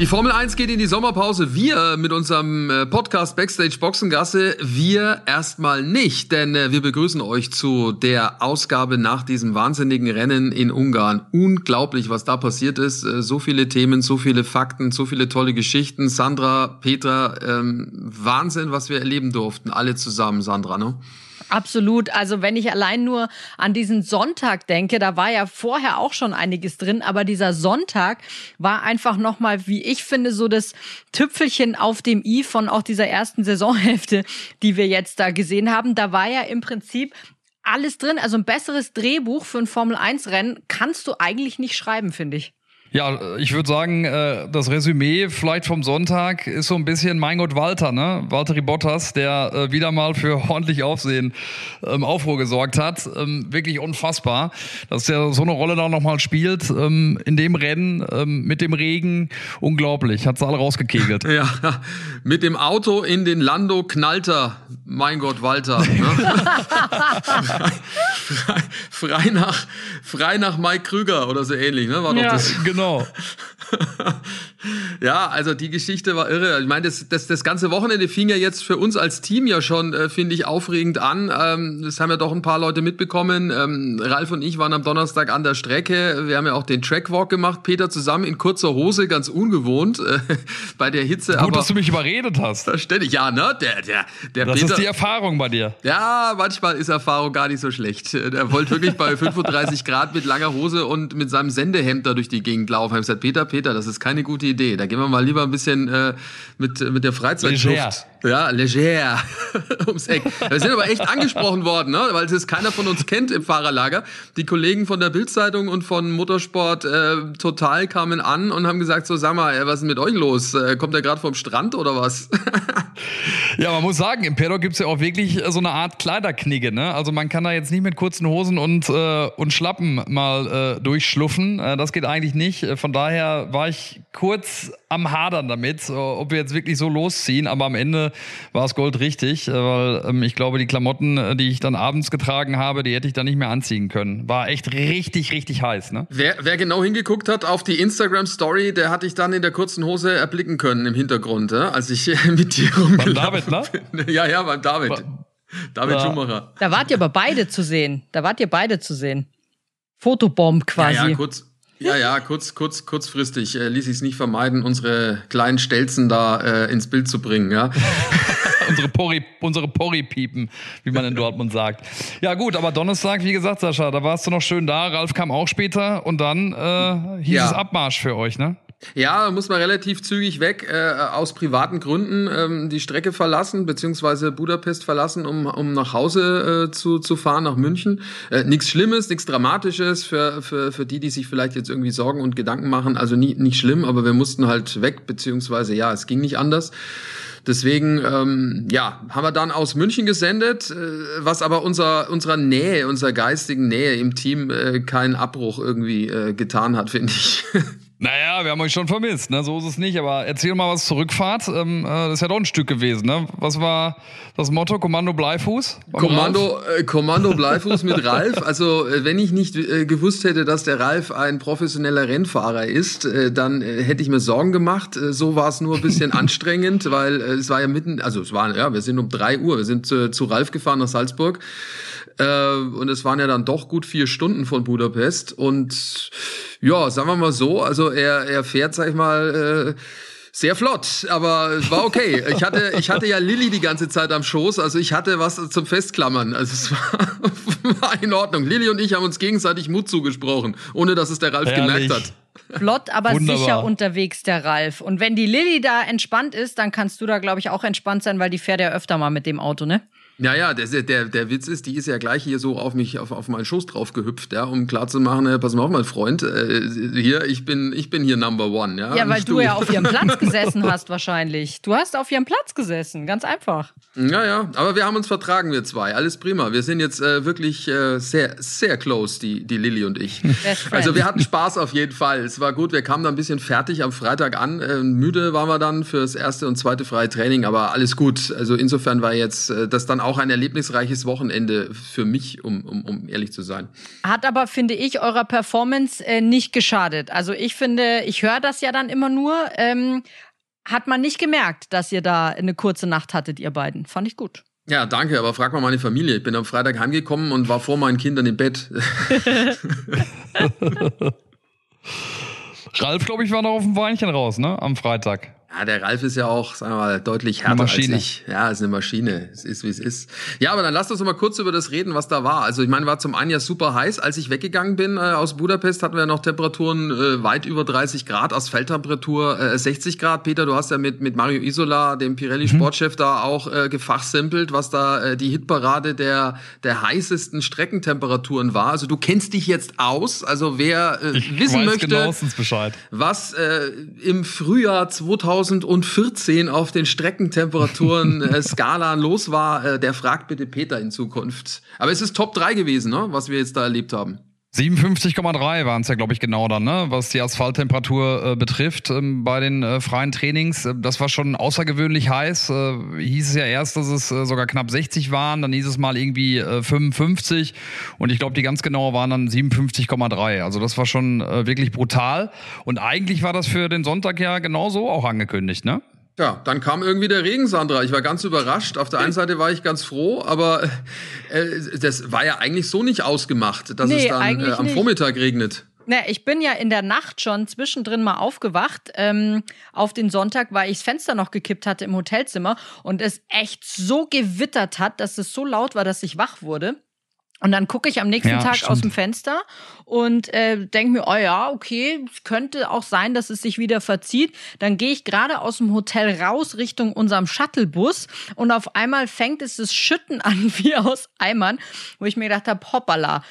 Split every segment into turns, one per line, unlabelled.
Die Formel 1 geht in die Sommerpause. Wir mit unserem äh, Podcast Backstage Boxengasse, wir erstmal nicht, denn äh, wir begrüßen euch zu der Ausgabe nach diesem wahnsinnigen Rennen in Ungarn. Unglaublich, was da passiert ist. Äh, so viele Themen, so viele Fakten, so viele tolle Geschichten. Sandra, Petra, ähm, Wahnsinn, was wir erleben durften. Alle zusammen, Sandra, ne?
Absolut. Also wenn ich allein nur an diesen Sonntag denke, da war ja vorher auch schon einiges drin, aber dieser Sonntag war einfach nochmal, wie ich finde, so das Tüpfelchen auf dem i von auch dieser ersten Saisonhälfte, die wir jetzt da gesehen haben. Da war ja im Prinzip alles drin. Also ein besseres Drehbuch für ein Formel 1 Rennen kannst du eigentlich nicht schreiben, finde ich.
Ja, ich würde sagen, äh, das Resümee vielleicht vom Sonntag ist so ein bisschen mein Gott Walter, ne? Walter Bottas, der äh, wieder mal für ordentlich Aufsehen ähm, Aufruhr gesorgt hat. Ähm, wirklich unfassbar, dass er so eine Rolle da nochmal spielt ähm, in dem Rennen ähm, mit dem Regen. Unglaublich, hat's alle rausgekegelt.
ja, mit dem Auto in den Lando knallt er. Mein Gott, Walter. Ne? frei, frei, nach, frei nach Mike Krüger oder so ähnlich, ne? War doch
ja,
das.
Genau genau.
ja, also die Geschichte war irre. Ich meine, das, das, das ganze Wochenende fing ja jetzt für uns als Team ja schon, äh, finde ich, aufregend an. Ähm, das haben ja doch ein paar Leute mitbekommen. Ähm, Ralf und ich waren am Donnerstag an der Strecke. Wir haben ja auch den Trackwalk gemacht, Peter zusammen in kurzer Hose, ganz ungewohnt äh, bei der Hitze.
Gut,
aber
dass du mich überredet hast.
Verständlich, ja, ne? Der, der, der
das
Peter,
ist die Erfahrung bei dir.
Ja, manchmal ist Erfahrung gar nicht so schlecht. Der wollte wirklich bei 35 Grad mit langer Hose und mit seinem Sendehemd da durch die Gegend laufen. Ich gesagt, Peter, Peter, das ist keine gute Idee. Da gehen wir mal lieber ein bisschen äh, mit, mit der.
Leger.
Ja, leger ums Eck. Wir sind aber echt angesprochen worden, ne? weil es keiner von uns kennt im Fahrerlager. Die Kollegen von der Bildzeitung und von Motorsport äh, Total kamen an und haben gesagt, so sag mal, was ist mit euch los? Äh, kommt der gerade vom Strand oder was?
ja, man muss sagen, im Paddock gibt's ja auch wirklich so eine Art Kleiderknigge. Ne? Also man kann da jetzt nicht mit kurzen Hosen und, äh, und Schlappen mal äh, durchschluffen. Äh, das geht eigentlich nicht. Von daher war ich kurz am Hadern damit, ob wir jetzt wirklich so losziehen. Aber am Ende war es Gold richtig, äh, weil ähm, ich glaube, die Klamotten, äh, die ich dann abends getragen habe, die hätte ich dann nicht mehr anziehen können. War echt richtig, richtig heiß. Ne?
Wer, wer genau hingeguckt hat auf die Instagram-Story, der hatte ich dann in der kurzen Hose erblicken können im Hintergrund, äh, als ich mit dir rumgelaufen
David, ne?
bin. Ja, ja, beim David. Ba David ja. Schumacher.
Da wart ihr aber beide zu sehen. Da wart ihr beide zu sehen. Fotobomb quasi.
Ja, ja kurz, ja, ja, kurz, kurz, kurzfristig äh, ließ ich es nicht vermeiden, unsere kleinen Stelzen da äh, ins Bild zu bringen, ja.
unsere Porri, unsere Porri-Piepen, wie man in Dortmund sagt. Ja, gut, aber Donnerstag, wie gesagt, Sascha, da warst du noch schön da. Ralf kam auch später und dann äh, hieß ja. es Abmarsch für euch, ne?
Ja, muss man relativ zügig weg, äh, aus privaten Gründen ähm, die Strecke verlassen, beziehungsweise Budapest verlassen, um, um nach Hause äh, zu, zu fahren, nach München. Äh, nichts Schlimmes, nichts Dramatisches für, für, für die, die sich vielleicht jetzt irgendwie Sorgen und Gedanken machen. Also nie, nicht schlimm, aber wir mussten halt weg, beziehungsweise ja, es ging nicht anders. Deswegen, ähm, ja, haben wir dann aus München gesendet, äh, was aber unser, unserer Nähe, unserer geistigen Nähe im Team äh, keinen Abbruch irgendwie äh, getan hat, finde ich.
Naja, wir haben euch schon vermisst, ne? so ist es nicht. Aber erzähl mal was zur Rückfahrt. Ähm, äh, das ist ja doch ein Stück gewesen. Ne? Was war das Motto? Kommando Bleifuß?
Kommando, äh, Kommando Bleifuß mit Ralf. Also äh, wenn ich nicht äh, gewusst hätte, dass der Ralf ein professioneller Rennfahrer ist, äh, dann äh, hätte ich mir Sorgen gemacht. So war es nur ein bisschen anstrengend, weil es war ja mitten, also es war, ja, wir sind um drei Uhr, wir sind äh, zu Ralf gefahren nach Salzburg. Und es waren ja dann doch gut vier Stunden von Budapest. Und ja, sagen wir mal so, also er, er fährt, sag ich mal, äh, sehr flott, aber es war okay. Ich hatte, ich hatte ja Lilly die ganze Zeit am Schoß, also ich hatte was zum Festklammern. Also es war, war in Ordnung. Lilly und ich haben uns gegenseitig Mut zugesprochen, ohne dass es der Ralf Herrlich. gemerkt hat.
Flott, aber Wunderbar. sicher unterwegs, der Ralf. Und wenn die Lilly da entspannt ist, dann kannst du da, glaube ich, auch entspannt sein, weil die fährt ja öfter mal mit dem Auto, ne?
Ja, ja, der, der, der Witz ist, die ist ja gleich hier so auf mich, auf, auf meinen Schoß drauf gehüpft, ja, um klarzumachen, äh, pass mal auf, mein Freund, äh, hier, ich bin, ich bin hier Number One, ja.
Ja, weil du, du ja auf ihrem Platz gesessen hast wahrscheinlich. Du hast auf ihrem Platz gesessen, ganz einfach.
Ja, ja, aber wir haben uns vertragen, wir zwei, alles prima. Wir sind jetzt äh, wirklich äh, sehr, sehr close, die, die Lilly und ich. Also wir hatten Spaß auf jeden Fall. Es war gut, wir kamen da ein bisschen fertig am Freitag an. Äh, müde waren wir dann fürs erste und zweite freie Training, aber alles gut. Also insofern war jetzt äh, das dann auch auch ein erlebnisreiches Wochenende für mich, um, um, um ehrlich zu sein.
Hat aber, finde ich, eurer Performance äh, nicht geschadet. Also ich finde, ich höre das ja dann immer nur. Ähm, hat man nicht gemerkt, dass ihr da eine kurze Nacht hattet, ihr beiden. Fand ich gut.
Ja, danke, aber frag mal meine Familie. Ich bin am Freitag heimgekommen und war vor meinen Kindern im Bett.
Ralf, glaube ich, war noch auf dem Weinchen raus, ne? Am Freitag.
Ja, der Ralf ist ja auch, sagen wir mal, deutlich härter als ich. Ja, ist eine Maschine. Es ist, wie es ist. Ja, aber dann lasst uns mal kurz über das reden, was da war. Also ich meine, war zum einen ja super heiß. Als ich weggegangen bin äh, aus Budapest, hatten wir ja noch Temperaturen äh, weit über 30 Grad, Asphalttemperatur äh, 60 Grad. Peter, du hast ja mit, mit Mario Isola, dem Pirelli-Sportchef, mhm. da auch äh, gefachsimpelt, was da äh, die Hitparade der, der heißesten Streckentemperaturen war. Also du kennst dich jetzt aus. Also wer äh, wissen möchte, was äh, im Frühjahr 2000 2014 auf den Streckentemperaturen äh, Skala los war, äh, der fragt bitte Peter in Zukunft. Aber es ist Top 3 gewesen, ne, was wir jetzt da erlebt haben.
57,3 waren es ja, glaube ich, genau dann, ne? was die Asphalttemperatur äh, betrifft ähm, bei den äh, freien Trainings. Äh, das war schon außergewöhnlich heiß. Äh, hieß es ja erst, dass es äh, sogar knapp 60 waren, dann hieß es mal irgendwie 55 äh, und ich glaube, die ganz genaue waren dann 57,3. Also das war schon wirklich brutal. Und eigentlich war das für den Sonntag ja genauso auch angekündigt, ne?
Ja, dann kam irgendwie der Regen, Sandra. Ich war ganz überrascht. Auf der einen Seite war ich ganz froh, aber äh, das war ja eigentlich so nicht ausgemacht, dass nee, es dann äh, am nicht. Vormittag regnet.
Na, ich bin ja in der Nacht schon zwischendrin mal aufgewacht ähm, auf den Sonntag, weil ich das Fenster noch gekippt hatte im Hotelzimmer und es echt so gewittert hat, dass es so laut war, dass ich wach wurde. Und dann gucke ich am nächsten ja, Tag stimmt. aus dem Fenster und äh, denke mir, oh ja, okay, es könnte auch sein, dass es sich wieder verzieht. Dann gehe ich gerade aus dem Hotel raus Richtung unserem Shuttlebus und auf einmal fängt es das Schütten an wie aus Eimern, wo ich mir gedacht habe, hoppala.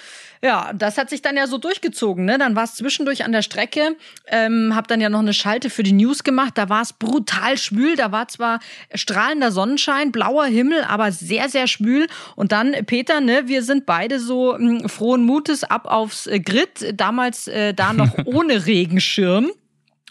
Ja, das hat sich dann ja so durchgezogen. Ne? Dann war es zwischendurch an der Strecke, ähm, habe dann ja noch eine Schalte für die News gemacht. Da war es brutal schwül. Da war zwar strahlender Sonnenschein, blauer Himmel, aber sehr, sehr schwül. Und dann, Peter, ne, wir sind beide so mh, hm, frohen Mutes ab aufs äh, Grid. Damals äh, da noch ohne Regenschirm.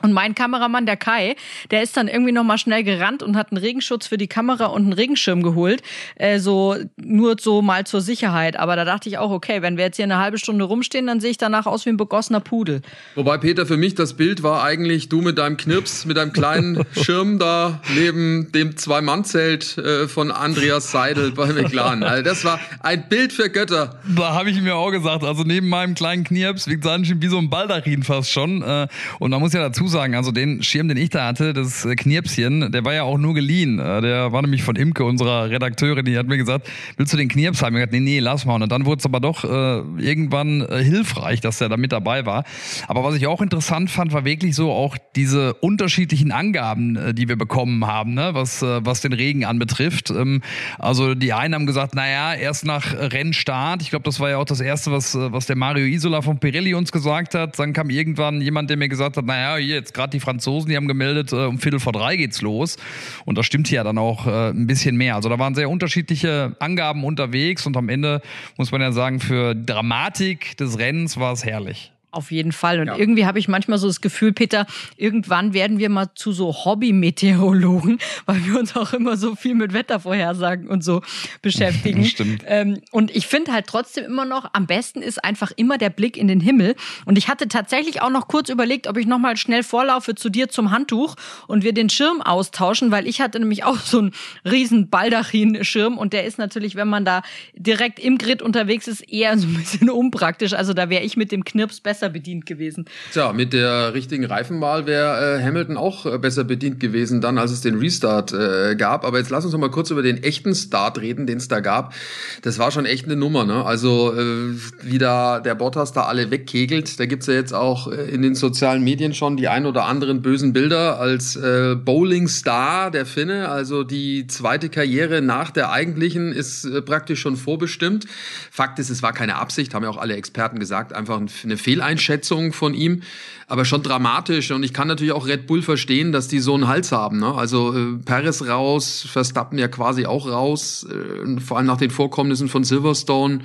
Und mein Kameramann, der Kai, der ist dann irgendwie nochmal schnell gerannt und hat einen Regenschutz für die Kamera und einen Regenschirm geholt. Äh, so nur so mal zur Sicherheit. Aber da dachte ich auch, okay, wenn wir jetzt hier eine halbe Stunde rumstehen, dann sehe ich danach aus wie ein begossener Pudel.
Wobei, Peter, für mich das Bild war eigentlich du mit deinem Knirps, mit deinem kleinen Schirm da neben dem Zwei-Mann-Zelt äh, von Andreas Seidel bei McLaren. Also das war ein Bild für Götter.
Da habe ich mir auch gesagt, also neben meinem kleinen Knirps wiegt wie so ein Baldachin fast schon. Äh, und man muss ja dazu sagen, also den Schirm, den ich da hatte, das äh, Knirpschen, der war ja auch nur geliehen. Äh, der war nämlich von Imke, unserer Redakteurin, die hat mir gesagt, willst du den Knirps haben? Ich habe gesagt, nee, nee, lass mal. Und dann wurde es aber doch äh, irgendwann äh, hilfreich, dass der da mit dabei war. Aber was ich auch interessant fand, war wirklich so auch diese unterschiedlichen Angaben, äh, die wir bekommen haben, ne? was, äh, was den Regen anbetrifft. Ähm, also die einen haben gesagt, naja, erst nach Rennstart, ich glaube, das war ja auch das Erste, was, was der Mario Isola von Pirelli uns gesagt hat. Dann kam irgendwann jemand, der mir gesagt hat, naja, hier, jetzt gerade die Franzosen, die haben gemeldet, äh, um Viertel vor drei geht's los. Und das stimmt ja dann auch äh, ein bisschen mehr. Also da waren sehr unterschiedliche Angaben unterwegs und am Ende muss man ja sagen, für Dramatik des Rennens war es herrlich.
Auf jeden Fall. Und ja. irgendwie habe ich manchmal so das Gefühl, Peter, irgendwann werden wir mal zu so Hobby-Meteorologen, weil wir uns auch immer so viel mit Wettervorhersagen und so beschäftigen.
Stimmt.
Ähm, und ich finde halt trotzdem immer noch, am besten ist einfach immer der Blick in den Himmel. Und ich hatte tatsächlich auch noch kurz überlegt, ob ich nochmal schnell vorlaufe zu dir zum Handtuch und wir den Schirm austauschen, weil ich hatte nämlich auch so einen riesen Baldachin-Schirm und der ist natürlich, wenn man da direkt im Grid unterwegs ist, eher so ein bisschen unpraktisch. Also da wäre ich mit dem Knirps besser besser bedient gewesen.
Tja, mit der richtigen Reifenwahl wäre äh, Hamilton auch äh, besser bedient gewesen, dann als es den Restart äh, gab. Aber jetzt lass uns noch mal kurz über den echten Start reden, den es da gab. Das war schon echt eine Nummer, ne? Also äh, wie da der Bottas da alle wegkegelt. Da gibt's ja jetzt auch äh, in den sozialen Medien schon die ein oder anderen bösen Bilder als Bowling-Star der Finne. Also die zweite Karriere nach der eigentlichen ist praktisch schon vorbestimmt. Fakt ist, es war keine Absicht, haben ja auch alle Experten gesagt, einfach eine Fehleinschätzung von ihm, aber schon dramatisch. Und ich kann natürlich auch Red Bull verstehen, dass die so einen Hals haben. Ne? Also äh, Perez raus, Verstappen ja quasi auch raus, äh, vor allem nach den Vorkommnissen von Silverstone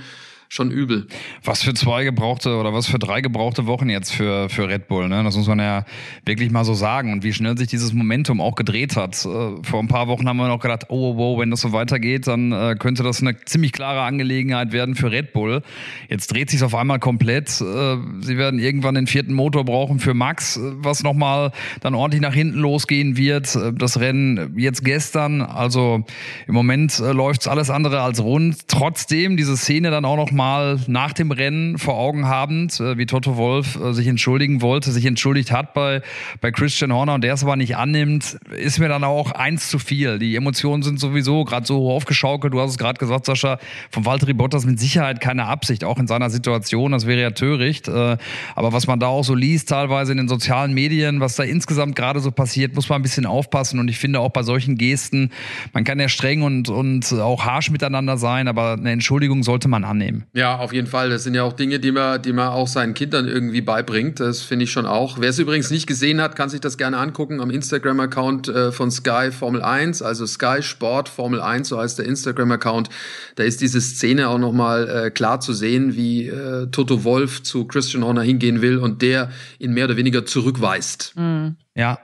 schon übel.
Was für zwei gebrauchte oder was für drei gebrauchte Wochen jetzt für, für Red Bull, ne? Das muss man ja wirklich mal so sagen. Und wie schnell sich dieses Momentum auch gedreht hat. Äh, vor ein paar Wochen haben wir noch gedacht, oh, oh, oh wenn das so weitergeht, dann äh, könnte das eine ziemlich klare Angelegenheit werden für Red Bull. Jetzt dreht sich auf einmal komplett. Äh, sie werden irgendwann den vierten Motor brauchen für Max, was nochmal dann ordentlich nach hinten losgehen wird. Das Rennen jetzt gestern, also im Moment läuft's alles andere als rund. Trotzdem diese Szene dann auch noch mal mal nach dem Rennen vor Augen habend, äh, wie Toto Wolf äh, sich entschuldigen wollte, sich entschuldigt hat bei, bei Christian Horner und der es aber nicht annimmt, ist mir dann auch eins zu viel. Die Emotionen sind sowieso gerade so aufgeschaukelt. Du hast es gerade gesagt, Sascha, von Valtteri Bottas mit Sicherheit keine Absicht, auch in seiner Situation. Das wäre ja töricht. Äh, aber was man da auch so liest, teilweise in den sozialen Medien, was da insgesamt gerade so passiert, muss man ein bisschen aufpassen. Und ich finde auch bei solchen Gesten, man kann ja streng und, und auch harsch miteinander sein, aber eine Entschuldigung sollte man annehmen.
Ja, auf jeden Fall. Das sind ja auch Dinge, die man, die man auch seinen Kindern irgendwie beibringt. Das finde ich schon auch. Wer es übrigens nicht gesehen hat, kann sich das gerne angucken am Instagram-Account äh, von Sky Formel 1, also Sky Sport Formel 1, so heißt der Instagram-Account. Da ist diese Szene auch nochmal äh, klar zu sehen, wie äh, Toto Wolf zu Christian Horner hingehen will und der ihn mehr oder weniger zurückweist.
Mhm. Ja,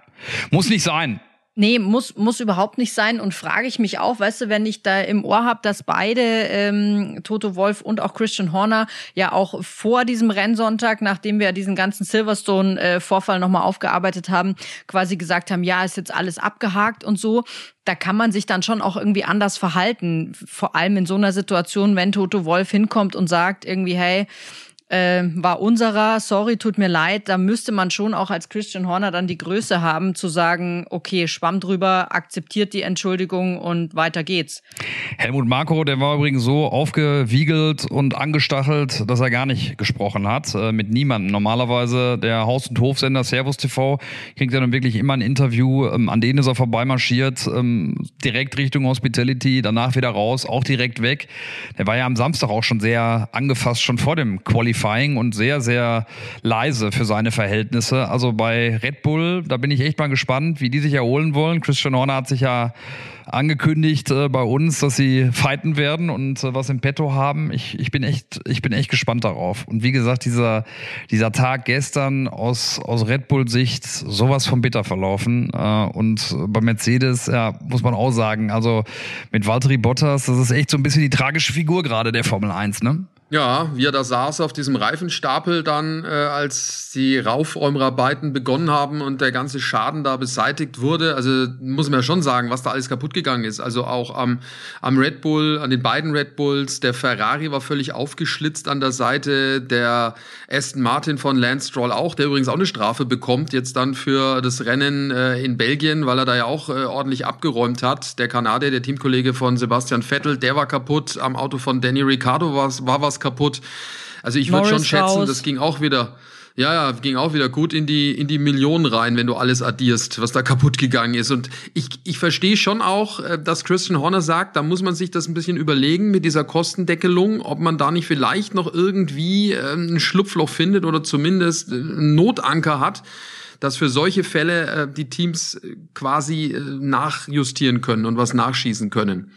muss nicht sein.
Nee, muss, muss überhaupt nicht sein. Und frage ich mich auch, weißt du, wenn ich da im Ohr habe, dass beide, ähm, Toto Wolf und auch Christian Horner, ja auch vor diesem Rennsonntag, nachdem wir diesen ganzen Silverstone-Vorfall nochmal aufgearbeitet haben, quasi gesagt haben, ja, ist jetzt alles abgehakt und so. Da kann man sich dann schon auch irgendwie anders verhalten. Vor allem in so einer Situation, wenn Toto Wolf hinkommt und sagt irgendwie, hey, äh, war unserer, sorry, tut mir leid, da müsste man schon auch als Christian Horner dann die Größe haben, zu sagen, okay, schwamm drüber, akzeptiert die Entschuldigung und weiter geht's.
Helmut Marko, der war übrigens so aufgewiegelt und angestachelt, dass er gar nicht gesprochen hat, äh, mit niemandem. Normalerweise der Haus- und Hofsender Servus TV kriegt er dann wirklich immer ein Interview, ähm, an denen ist er vorbeimarschiert, ähm, direkt Richtung Hospitality, danach wieder raus, auch direkt weg. Der war ja am Samstag auch schon sehr angefasst, schon vor dem Qualifying Qualifying und sehr, sehr leise für seine Verhältnisse. Also bei Red Bull, da bin ich echt mal gespannt, wie die sich erholen wollen. Christian Horner hat sich ja angekündigt äh, bei uns, dass sie fighten werden und äh, was im Petto haben. Ich, ich bin echt, ich bin echt gespannt darauf. Und wie gesagt, dieser, dieser Tag gestern aus, aus Red Bull Sicht sowas von bitter verlaufen. Äh, und bei Mercedes, ja, muss man auch sagen, also mit Valtteri Bottas, das ist echt so ein bisschen die tragische Figur gerade der Formel 1, ne?
Ja, wie er da saß auf diesem Reifenstapel dann, äh, als die Raufräumerarbeiten begonnen haben und der ganze Schaden da beseitigt wurde. Also muss man ja schon sagen, was da alles kaputt gegangen ist. Also auch am, am Red Bull, an den beiden Red Bulls. Der Ferrari war völlig aufgeschlitzt an der Seite. Der Aston Martin von Lance Stroll auch, der übrigens auch eine Strafe bekommt jetzt dann für das Rennen äh, in Belgien, weil er da ja auch äh, ordentlich abgeräumt hat. Der Kanadier, der Teamkollege von Sebastian Vettel, der war kaputt. Am Auto von Danny Ricciardo war, war was kaputt. Also ich würde schon schätzen, raus. das ging auch wieder. Ja, ja, ging auch wieder gut in die, in die Millionen rein, wenn du alles addierst, was da kaputt gegangen ist. Und ich, ich verstehe schon auch, äh, dass Christian Horner sagt, da muss man sich das ein bisschen überlegen mit dieser Kostendeckelung, ob man da nicht vielleicht noch irgendwie ähm, ein Schlupfloch findet oder zumindest äh, einen Notanker hat, dass für solche Fälle äh, die Teams quasi nachjustieren können und was nachschießen können.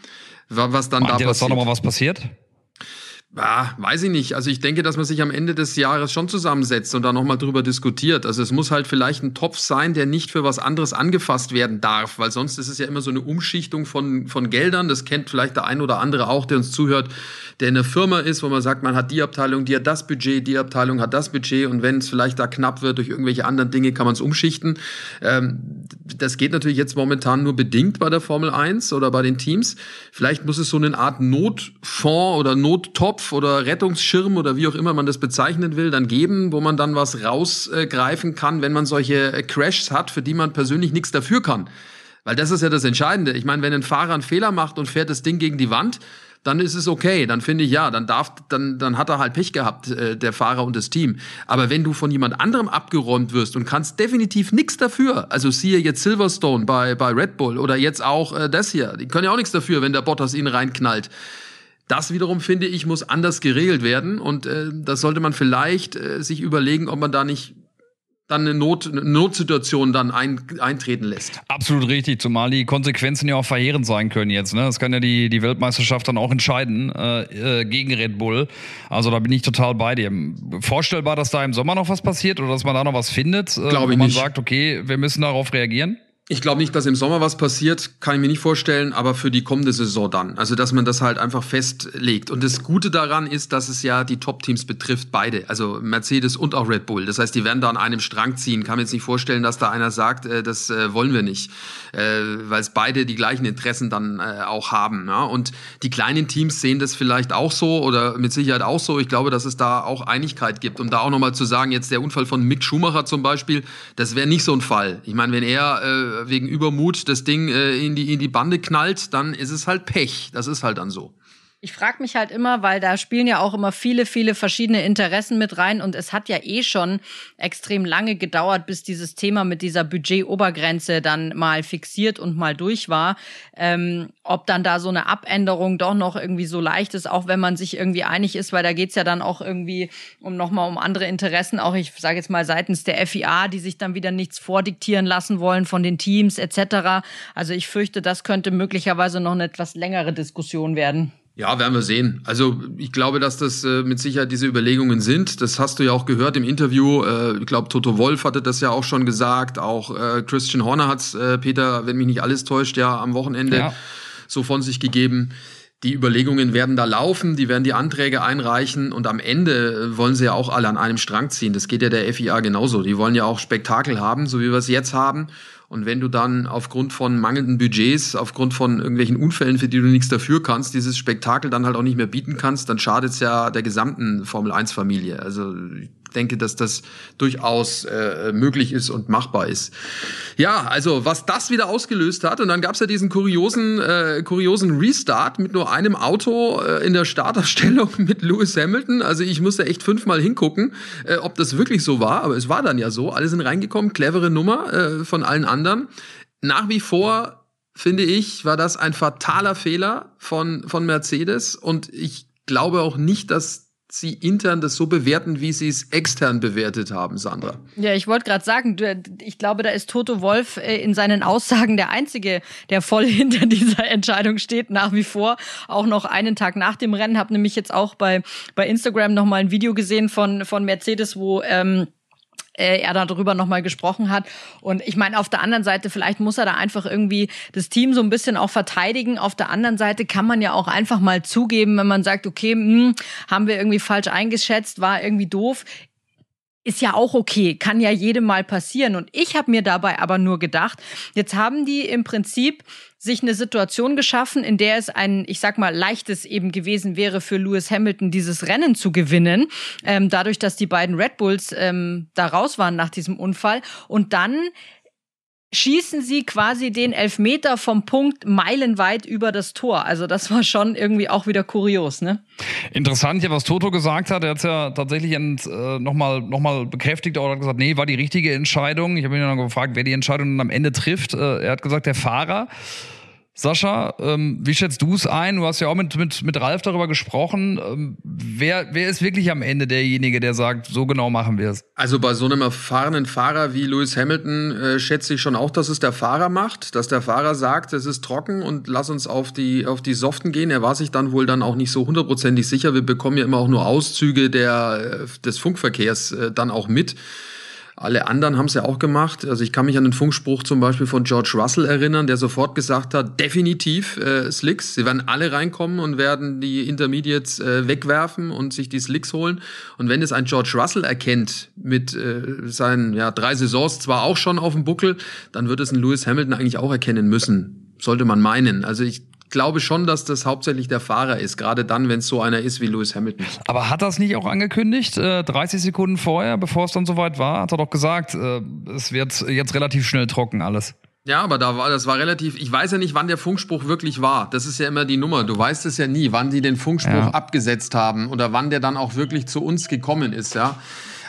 Was dann Meint da passiert. dass da nochmal was passiert?
Ah, weiß ich nicht. Also ich denke, dass man sich am Ende des Jahres schon zusammensetzt und da nochmal drüber diskutiert. Also es muss halt vielleicht ein Topf sein, der nicht für was anderes angefasst werden darf, weil sonst ist es ja immer so eine Umschichtung von, von Geldern. Das kennt vielleicht der ein oder andere auch, der uns zuhört, der in einer Firma ist, wo man sagt, man hat die Abteilung, die hat das Budget, die Abteilung hat das Budget und wenn es vielleicht da knapp wird durch irgendwelche anderen Dinge, kann man es umschichten. Ähm, das geht natürlich jetzt momentan nur bedingt bei der Formel 1 oder bei den Teams. Vielleicht muss es so eine Art Notfonds oder Nottopf Rettungstopf oder Rettungsschirm oder wie auch immer man das bezeichnen will, dann geben, wo man dann was rausgreifen kann, wenn man solche äh, Crashs hat, für die man persönlich nichts dafür kann. Weil das ist ja das Entscheidende. Ich meine, wenn ein Fahrer einen Fehler macht und fährt das Ding gegen die Wand, dann ist es okay. Dann finde ich ja, dann darf, dann, dann hat er halt Pech gehabt, äh, der Fahrer und das Team. Aber wenn du von jemand anderem abgeräumt wirst und kannst definitiv nichts dafür, also siehe jetzt Silverstone bei, bei Red Bull oder jetzt auch äh, das hier, die können ja auch nichts dafür, wenn der Bottas ihn reinknallt. Das wiederum finde ich muss anders geregelt werden und äh, das sollte man vielleicht äh, sich überlegen, ob man da nicht dann eine, Not, eine Notsituation dann ein, eintreten lässt.
Absolut richtig, zumal die Konsequenzen ja auch verheerend sein können jetzt. Ne? Das kann ja die, die Weltmeisterschaft dann auch entscheiden äh, äh, gegen Red Bull. Also da bin ich total bei dir. Vorstellbar, dass da im Sommer noch was passiert oder dass man da noch was findet,
äh, Glaube
wo
ich
man
nicht.
sagt, okay, wir müssen darauf reagieren?
Ich glaube nicht, dass im Sommer was passiert, kann ich mir nicht vorstellen, aber für die kommende Saison dann. Also, dass man das halt einfach festlegt. Und das Gute daran ist, dass es ja die Top-Teams betrifft, beide. Also Mercedes und auch Red Bull. Das heißt, die werden da an einem Strang ziehen. Kann mir jetzt nicht vorstellen, dass da einer sagt, äh, das äh, wollen wir nicht. Äh, Weil es beide die gleichen Interessen dann äh, auch haben. Ja? Und die kleinen Teams sehen das vielleicht auch so oder mit Sicherheit auch so. Ich glaube, dass es da auch Einigkeit gibt. Um da auch nochmal zu sagen, jetzt der Unfall von Mick Schumacher zum Beispiel, das wäre nicht so ein Fall. Ich meine, wenn er äh, wegen Übermut das Ding äh, in, die, in die Bande knallt, dann ist es halt Pech. Das ist halt dann so.
Ich frage mich halt immer, weil da spielen ja auch immer viele, viele verschiedene Interessen mit rein und es hat ja eh schon extrem lange gedauert, bis dieses Thema mit dieser Budgetobergrenze dann mal fixiert und mal durch war. Ähm, ob dann da so eine Abänderung doch noch irgendwie so leicht ist, auch wenn man sich irgendwie einig ist, weil da geht's ja dann auch irgendwie um nochmal um andere Interessen, auch ich sage jetzt mal seitens der FIA, die sich dann wieder nichts vordiktieren lassen wollen von den Teams etc. Also ich fürchte, das könnte möglicherweise noch eine etwas längere Diskussion werden.
Ja, werden wir sehen. Also ich glaube, dass das äh, mit Sicherheit diese Überlegungen sind. Das hast du ja auch gehört im Interview. Äh, ich glaube, Toto Wolf hatte das ja auch schon gesagt. Auch äh, Christian Horner hat's, äh, Peter, wenn mich nicht alles täuscht, ja am Wochenende
Ja.
so von sich gegeben. Die Überlegungen werden da laufen, die werden die Anträge einreichen und am Ende äh, wollen sie ja auch alle an einem Strang ziehen. Das geht ja der FIA genauso. Die wollen ja auch Spektakel haben, so wie wir es jetzt haben. Und wenn du dann aufgrund von mangelnden Budgets, aufgrund von irgendwelchen Unfällen, für die du nichts dafür kannst, dieses Spektakel dann halt auch nicht mehr bieten kannst, dann schadet es ja der gesamten Formel 1 Familie. Also ich denke, dass das durchaus äh, möglich ist und machbar ist. Ja, also was das wieder ausgelöst hat, und dann gab es ja diesen kuriosen, äh, kuriosen Restart mit nur einem Auto äh, in der Starterstellung mit Lewis Hamilton. Also ich musste echt fünfmal hingucken, äh, ob das wirklich so war, aber es war dann ja so. Alle sind reingekommen, clevere Nummer äh, von allen anderen. Nach wie vor finde ich, war das ein fataler Fehler von, von Mercedes und ich glaube auch nicht, dass sie intern das so bewerten, wie sie es extern bewertet haben, Sandra.
Ja, ich wollte gerade sagen, ich glaube, da ist Toto Wolf äh, in seinen Aussagen der Einzige, der voll hinter dieser Entscheidung steht, nach wie vor. Auch noch einen Tag nach dem Rennen. Habe nämlich jetzt auch bei, bei Instagram noch mal ein Video gesehen von, von Mercedes, wo... Ähm, äh, er darüber nochmal gesprochen hat. Und ich meine, auf der anderen Seite, vielleicht muss er da einfach irgendwie das Team so ein bisschen auch verteidigen. Auf der anderen Seite kann man ja auch einfach mal zugeben, wenn man sagt, okay, hm, haben wir irgendwie falsch eingeschätzt, war irgendwie doof ist ja auch okay, kann ja jedem mal passieren. Und ich habe mir dabei aber nur gedacht, jetzt haben die im Prinzip sich eine Situation geschaffen, in der es ein, ich sag mal, leichtes eben gewesen wäre für Lewis Hamilton, dieses Rennen zu gewinnen, ähm, dadurch, dass die beiden Red Bulls ähm, da raus waren nach diesem Unfall. Und dann schießen sie quasi den Elfmeter vom Punkt meilenweit über das Tor. Also das war schon irgendwie auch wieder kurios, ne?
Interessant, ja, was Toto gesagt hat, er hat es ja tatsächlich äh, nochmal noch mal bekräftigt oder hat gesagt, nee, war die richtige Entscheidung. Ich habe ihn dann gefragt, wer die Entscheidung dann am Ende trifft. Äh, er hat gesagt, der Fahrer. Sascha, ähm, wie schätzt du es ein? Du hast ja auch mit, mit, mit Ralf darüber gesprochen. Ähm, wer, wer ist wirklich am Ende derjenige, der sagt, so genau machen wir es?
Also bei so einem erfahrenen Fahrer wie Lewis Hamilton äh, schätze ich schon auch, dass es der Fahrer macht, dass der Fahrer sagt, es ist trocken und lass uns auf die, auf die Soften gehen. Er war sich dann wohl dann auch nicht so hundertprozentig sicher. Wir bekommen ja immer auch nur Auszüge der, äh, des Funkverkehrs äh, dann auch mit. Alle anderen haben es ja auch gemacht. Also ich kann mich an den Funkspruch zum Beispiel von George Russell erinnern, der sofort gesagt hat, definitiv äh, Slicks. Sie werden alle reinkommen und werden die Intermediates äh, wegwerfen und sich die Slicks holen. Und wenn es ein George Russell erkennt, mit äh, seinen ja, drei Saisons zwar auch schon auf dem Buckel, dann wird es ein Lewis Hamilton eigentlich auch erkennen müssen. Sollte man meinen. Also ich glaube schon, dass das hauptsächlich der Fahrer ist, gerade dann, wenn es so einer ist wie Lewis Hamilton.
Aber hat das nicht auch angekündigt, äh, 30 Sekunden vorher, bevor es dann soweit war, hat er doch gesagt, äh, es wird jetzt relativ schnell trocken alles.
Ja, aber da war, das war relativ, ich weiß ja nicht, wann der Funkspruch wirklich war. Das ist ja immer die Nummer. Du weißt es ja nie, wann die den Funkspruch ja. abgesetzt haben oder wann der dann auch wirklich zu uns gekommen ist, ja.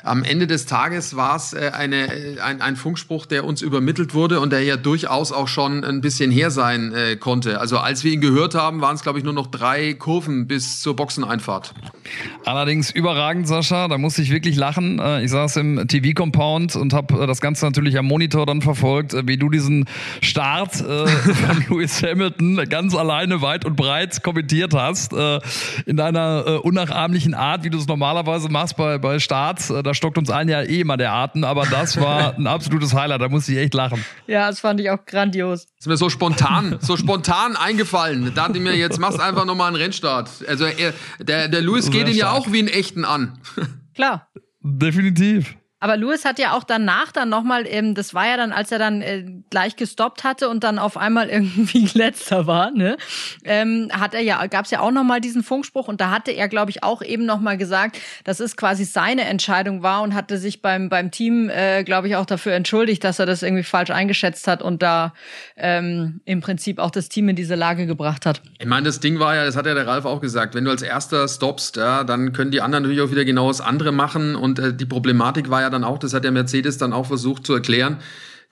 Am Ende des Tages war es äh, eine, äh, ein, ein Funkspruch, der uns übermittelt wurde und der ja durchaus auch schon ein bisschen her sein äh, konnte. Also als wir ihn gehört haben, waren es, glaube ich, nur noch drei Kurven bis zur Boxeneinfahrt.
Allerdings überragend, Sascha. Da musste ich wirklich lachen. Äh, ich saß im TV-Compound und habe das Ganze natürlich am Monitor dann verfolgt, wie du diesen Start äh, von Lewis Hamilton ganz alleine weit und breit kommentiert hast. Äh, in deiner unnachahmlichen Art, wie du es normalerweise machst bei, bei Starts. Da da stockt uns allen ja eh immer der Atem, aber das war ein absolutes Highlight, da musste ich echt lachen.
Ja, das fand ich auch grandios.
Ist mir so spontan, so spontan eingefallen. Da dachte ich mir, jetzt machst einfach nochmal einen Rennstart. Also er, der, der Lewis geht ihn ja auch wie einen echten an.
Klar.
Definitiv.
Aber Lewis hat ja auch danach dann nochmal, ähm, das war ja dann, als er dann äh, gleich gestoppt hatte und dann auf einmal irgendwie letzter war, ne, ähm, hat er ja, gab es ja auch nochmal diesen Funkspruch und da hatte er, glaube ich, auch eben nochmal gesagt, dass es quasi seine Entscheidung war und hatte sich beim, beim Team, äh, glaube ich, auch dafür entschuldigt, dass er das irgendwie falsch eingeschätzt hat und da ähm, im Prinzip auch das Team in diese Lage gebracht hat.
Ich meine, das Ding war ja, das hat ja der Ralf auch gesagt, wenn du als erster stoppst, ja, dann können die anderen natürlich auch wieder genau das andere machen und äh, die Problematik war ja dann auch, das hat der Mercedes dann auch versucht zu erklären,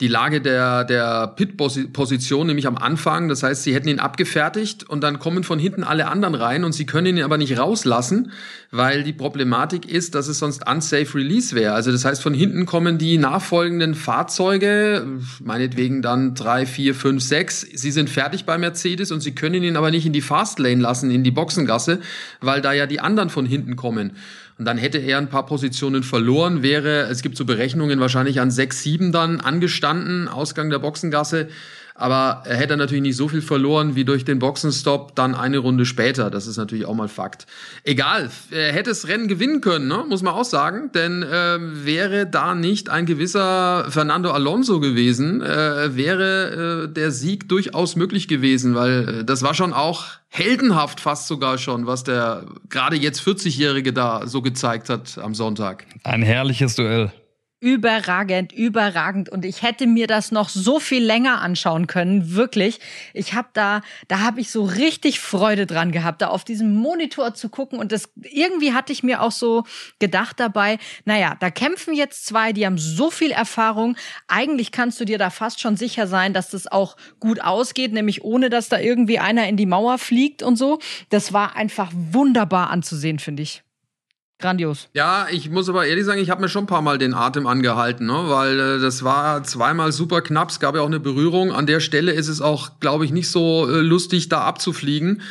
die Lage der, der Pit-Position, nämlich am Anfang. Das heißt, sie hätten ihn abgefertigt und dann kommen von hinten alle anderen rein und sie können ihn aber nicht rauslassen, weil die Problematik ist, dass es sonst unsafe Release wäre. Also das heißt, von hinten kommen die nachfolgenden Fahrzeuge, meinetwegen dann drei, vier, fünf, sechs. Sie sind fertig bei Mercedes und sie können ihn aber nicht in die Fastlane lassen, in die Boxengasse, weil da ja die anderen von hinten kommen. Dann hätte er ein paar Positionen verloren, wäre, es gibt so Berechnungen, wahrscheinlich an 6, 7 dann angestanden, Ausgang der Boxengasse. Aber er hätte natürlich nicht so viel verloren wie durch den Boxenstopp dann eine Runde später. Das ist natürlich auch mal Fakt. Egal, er hätte das Rennen gewinnen können, ne? muss man auch sagen. Denn äh, wäre da nicht ein gewisser Fernando Alonso gewesen, äh, wäre äh, der Sieg durchaus möglich gewesen, weil äh, das war schon auch heldenhaft fast sogar schon, was der gerade jetzt 40-Jährige da so gezeigt hat am Sonntag.
Ein herrliches Duell
überragend, überragend. Und ich hätte mir das noch so viel länger anschauen können, wirklich. Ich habe da, da habe ich so richtig Freude dran gehabt, da auf diesem Monitor zu gucken. Und das irgendwie hatte ich mir auch so gedacht dabei, naja, da kämpfen jetzt zwei, die haben so viel Erfahrung. Eigentlich kannst du dir da fast schon sicher sein, dass das auch gut ausgeht, nämlich ohne, dass da irgendwie einer in die Mauer fliegt und so. Das war einfach wunderbar anzusehen, finde ich. Grandios.
Ja, ich muss aber ehrlich sagen, ich habe mir schon ein paar Mal den Atem angehalten, ne? weil äh, das war zweimal super knapp. Es gab ja auch eine Berührung. An der Stelle ist es auch, glaube ich, nicht so äh, lustig, da abzufliegen,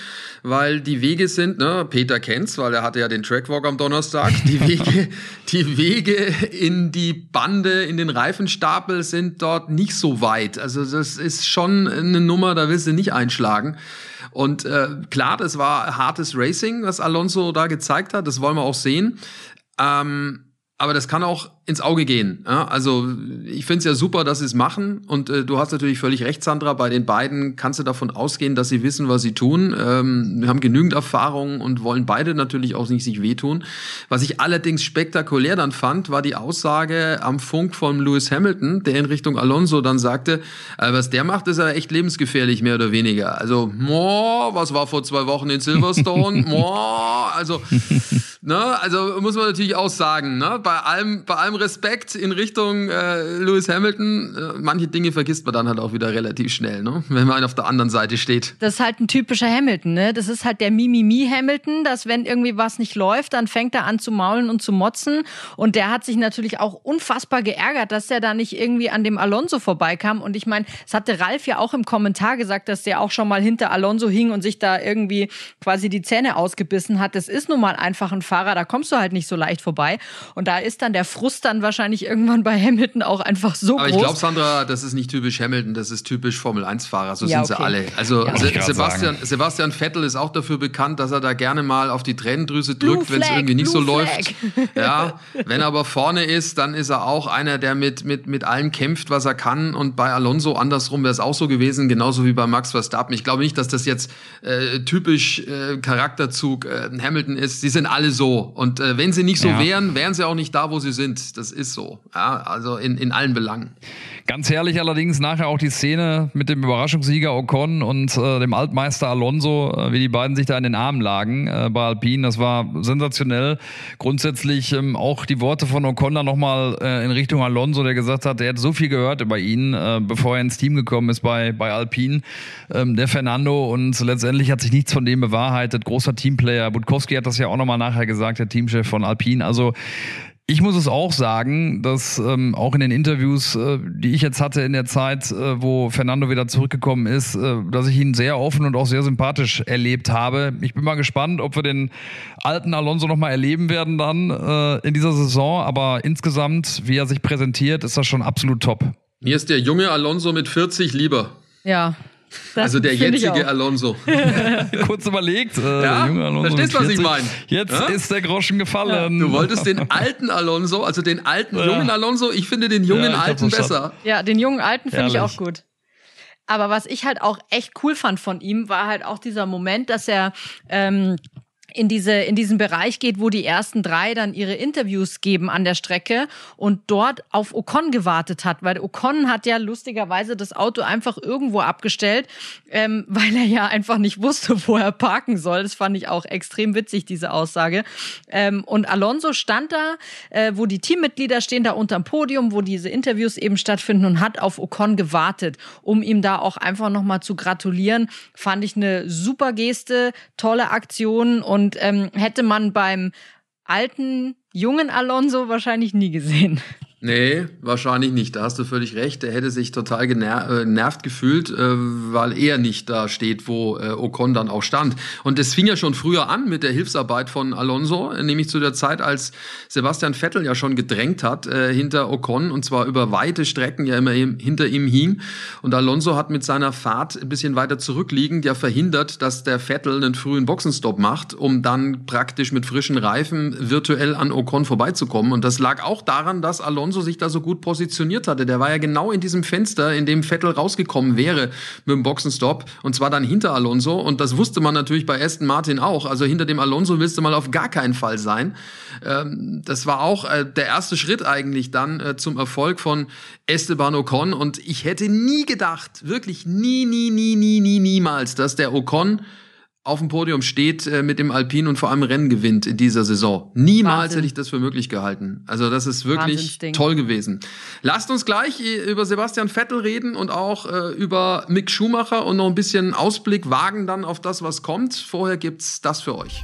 weil die Wege sind, ne, Peter kennt's, weil er hatte ja den Trackwalk am Donnerstag. Die Wege, die Wege in die Bande, in den Reifenstapel sind dort nicht so weit. Also das ist schon eine Nummer, da willst du nicht einschlagen. Und äh, klar, das war hartes Racing, was Alonso da gezeigt hat. Das wollen wir auch sehen. Ähm, aber das kann auch ins Auge gehen. Ja? Also ich finde es ja super, dass sie es machen. Und äh, du hast natürlich völlig recht, Sandra. Bei den beiden kannst du davon ausgehen, dass sie wissen, was sie tun. Ähm, wir haben genügend Erfahrung und wollen beide natürlich auch nicht sich wehtun. Was ich allerdings spektakulär dann fand, war die Aussage am Funk von Lewis Hamilton, der in Richtung Alonso dann sagte, äh, was der macht, ist ja echt lebensgefährlich, mehr oder weniger. Also, moah, was war vor zwei Wochen in Silverstone? moah, also, ne, also muss man natürlich auch sagen, ne, bei allem, bei allem Respekt in Richtung äh, Lewis Hamilton. Äh, manche Dinge vergisst man dann halt auch wieder relativ schnell, ne? wenn man auf der anderen Seite steht.
Das ist halt ein typischer Hamilton. Ne? Das ist halt der Mimimi-Hamilton, dass wenn irgendwie was nicht läuft, dann fängt er an zu maulen und zu motzen. Und der hat sich natürlich auch unfassbar geärgert, dass er da nicht irgendwie an dem Alonso vorbeikam. Und ich meine, es hatte Ralf ja auch im Kommentar gesagt, dass der auch schon mal hinter Alonso hing und sich da irgendwie quasi die Zähne ausgebissen hat. Das ist nun mal einfach ein Fahrer, da kommst du halt nicht so leicht vorbei. Und da ist dann der Frust dann wahrscheinlich irgendwann bei Hamilton auch einfach so
Aber
groß.
ich glaube, Sandra, das ist nicht typisch Hamilton, das ist typisch Formel-1-Fahrer. So
Ja,
sind
okay.
sie alle. Also
Ja.
Se Sebastian,
sagen.
Sebastian Vettel ist auch dafür bekannt, dass er da gerne mal auf die Tränendrüse drückt, wenn es irgendwie nicht so
Blue
läuft.
Flag.
Ja, wenn er aber vorne ist, dann ist er auch einer, der mit, mit, mit allem kämpft, was er kann. Und bei Alonso andersrum wäre es auch so gewesen, genauso wie bei Max Verstappen. Ich glaube nicht, dass das jetzt äh, typisch äh, Charakterzug äh, Hamilton ist. Sie sind alle so. Und äh, wenn sie nicht so
Ja.
wären, wären sie auch nicht da, wo sie sind. Das ist so. Ja, also in, in allen Belangen.
Ganz herrlich allerdings nachher auch die Szene mit dem Überraschungssieger Ocon und äh, dem Altmeister Alonso, äh, wie die beiden sich da in den Armen lagen äh, bei Alpine. Das war sensationell. Grundsätzlich ähm, auch die Worte von Ocon dann nochmal äh, in Richtung Alonso, der gesagt hat, er hat so viel gehört über ihn, äh, bevor er ins Team gekommen ist bei, bei Alpine, ähm, der Fernando. Und letztendlich hat sich nichts von dem bewahrheitet. Großer Teamplayer. Budkowski hat das ja auch nochmal nachher gesagt, der Teamchef von Alpine. Also ich muss es auch sagen, dass ähm, auch in den Interviews, äh, die ich jetzt hatte in der Zeit, äh, wo Fernando wieder zurückgekommen ist, äh, dass ich ihn sehr offen und auch sehr sympathisch erlebt habe. Ich bin mal gespannt, ob wir den alten Alonso nochmal erleben werden dann äh, in dieser Saison. Aber insgesamt, wie er sich präsentiert, ist das schon absolut top.
Mir ist der junge Alonso mit 40 lieber.
Ja. Das
Also der jetzige. Alonso.
Kurz überlegt. Äh,
Ja,
junge Alonso
verstehst,
mit
was ich
40.
mein?
Jetzt
Ja?
ist der Groschen gefallen.
Du wolltest den alten Alonso, also den alten
Ja.
jungen Alonso. Ich finde den jungen
Ja,
alten besser.
Ja, den jungen Alten finde ich auch gut. Aber was ich halt auch echt cool fand von ihm, war halt auch dieser Moment, dass er ähm, in diese in diesen Bereich geht, wo die ersten drei dann ihre Interviews geben an der Strecke und dort auf Ocon gewartet hat, weil Ocon hat ja lustigerweise das Auto einfach irgendwo abgestellt, ähm, weil er ja einfach nicht wusste, wo er parken soll. Das fand ich auch extrem witzig diese Aussage. Ähm, und Alonso stand da, äh, wo die Teammitglieder stehen, da unterm Podium, wo diese Interviews eben stattfinden und hat auf Ocon gewartet, um ihm da auch einfach nochmal zu gratulieren. Fand ich eine super Geste, tolle Aktion und ähm, hätte man beim alten, jungen Alonso wahrscheinlich nie gesehen.
Nee, wahrscheinlich nicht. Da hast du völlig recht. Er hätte sich total äh, genervt gefühlt, äh, weil er nicht da steht, wo äh, Ocon dann auch stand. Und es fing ja schon früher an mit der Hilfsarbeit von Alonso, nämlich zu der Zeit, als Sebastian Vettel ja schon gedrängt hat hinter Ocon und zwar über weite Strecken ja immer im, hinter ihm hing. Und Alonso hat mit seiner Fahrt ein bisschen weiter zurückliegend ja verhindert, dass der Vettel einen frühen Boxenstopp macht, um dann praktisch mit frischen Reifen virtuell an Ocon vorbeizukommen. Und das lag auch daran, dass Alonso sich da so gut positioniert hatte. Der war ja genau in diesem Fenster, in dem Vettel rausgekommen wäre mit dem Boxenstopp. Und zwar dann hinter Alonso. Und das wusste man natürlich bei Aston Martin auch. Also hinter dem Alonso willst du mal auf gar keinen Fall sein. Ähm, das war auch äh, der erste Schritt eigentlich dann äh, zum Erfolg von Esteban Ocon. Und ich hätte nie gedacht, wirklich nie, nie, nie, nie, nie, niemals, dass der Ocon auf dem Podium steht äh, mit dem Alpin und vor allem Rennen gewinnt in dieser Saison. Niemals
Wahnsinn.
hätte ich das für möglich gehalten. Also das ist wirklich toll gewesen. Lasst uns gleich äh, über Sebastian Vettel reden und auch äh, über Mick Schumacher und noch ein bisschen Ausblick wagen dann auf das, was kommt. Vorher gibt's das für euch.